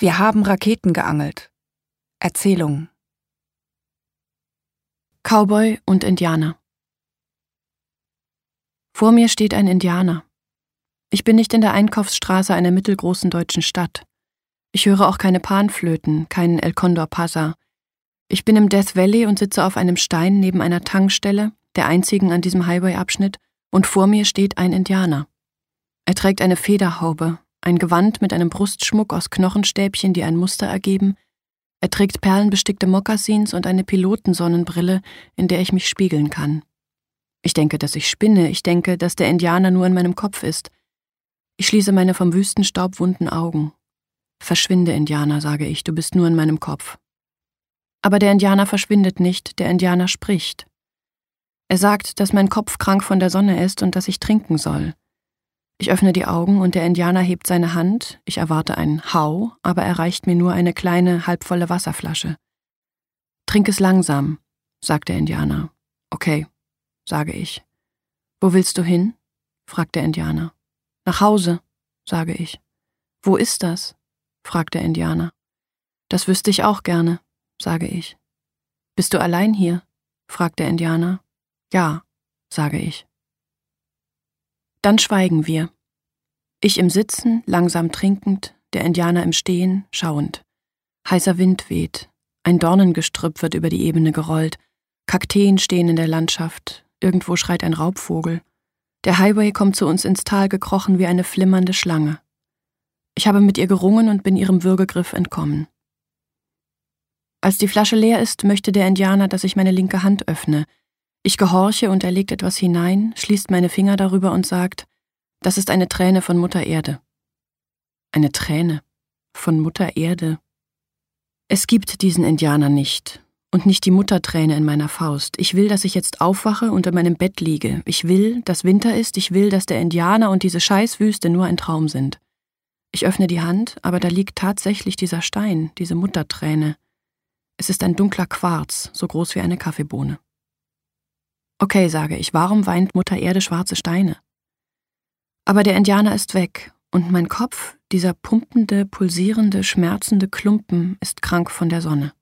Wir haben Raketen geangelt. Erzählungen. Cowboy und Indianer. Vor mir steht ein Indianer. Ich bin nicht in der Einkaufsstraße einer mittelgroßen deutschen Stadt. Ich höre auch keine Panflöten, keinen El Condor Pasa. Ich bin im Death Valley und sitze auf einem Stein neben einer Tankstelle, der einzigen an diesem Highway-Abschnitt, und vor mir steht ein Indianer. Er trägt eine Federhaube, ein Gewand mit einem Brustschmuck aus Knochenstäbchen, die ein Muster ergeben. Er trägt perlenbestickte Mokassins und eine Pilotensonnenbrille, in der ich mich spiegeln kann. Ich denke, dass ich spinne, ich denke, dass der Indianer nur in meinem Kopf ist. Ich schließe meine vom Wüstenstaub wunden Augen. Verschwinde, Indianer, sage ich, du bist nur in meinem Kopf. Aber der Indianer verschwindet nicht, der Indianer spricht. Er sagt, dass mein Kopf krank von der Sonne ist und dass ich trinken soll. Ich öffne die Augen und der Indianer hebt seine Hand, ich erwarte ein Hau, aber er reicht mir nur eine kleine, halbvolle Wasserflasche. Trink es langsam, sagt der Indianer. Okay, sage ich. Wo willst du hin? fragt der Indianer. Nach Hause, sage ich. Wo ist das? fragt der Indianer. Das wüsste ich auch gerne, sage ich. Bist du allein hier? fragt der Indianer. Ja, sage ich. Dann schweigen wir. Ich im Sitzen, langsam trinkend, der Indianer im Stehen, schauend. Heißer Wind weht, ein Dornengestrüpp wird über die Ebene gerollt, Kakteen stehen in der Landschaft, Irgendwo schreit ein Raubvogel. Der Highway kommt zu uns ins Tal gekrochen wie eine flimmernde Schlange. Ich habe mit ihr gerungen und bin ihrem Würgegriff entkommen. Als die Flasche leer ist, möchte der Indianer, dass ich meine linke Hand öffne. Ich gehorche und er legt etwas hinein, schließt meine Finger darüber und sagt, das ist eine Träne von Mutter Erde. Eine Träne von Mutter Erde. Es gibt diesen Indianer nicht, und nicht die Mutterträne in meiner Faust. Ich will, dass ich jetzt aufwache und in meinem Bett liege. Ich will, dass Winter ist. Ich will, dass der Indianer und diese Scheißwüste nur ein Traum sind. Ich öffne die Hand, aber da liegt tatsächlich dieser Stein, diese Mutterträne. Es ist ein dunkler Quarz, so groß wie eine Kaffeebohne. Okay, sage ich, warum weint Mutter Erde schwarze Steine? Aber der Indianer ist weg, und mein Kopf, dieser pumpende, pulsierende, schmerzende Klumpen, ist krank von der Sonne.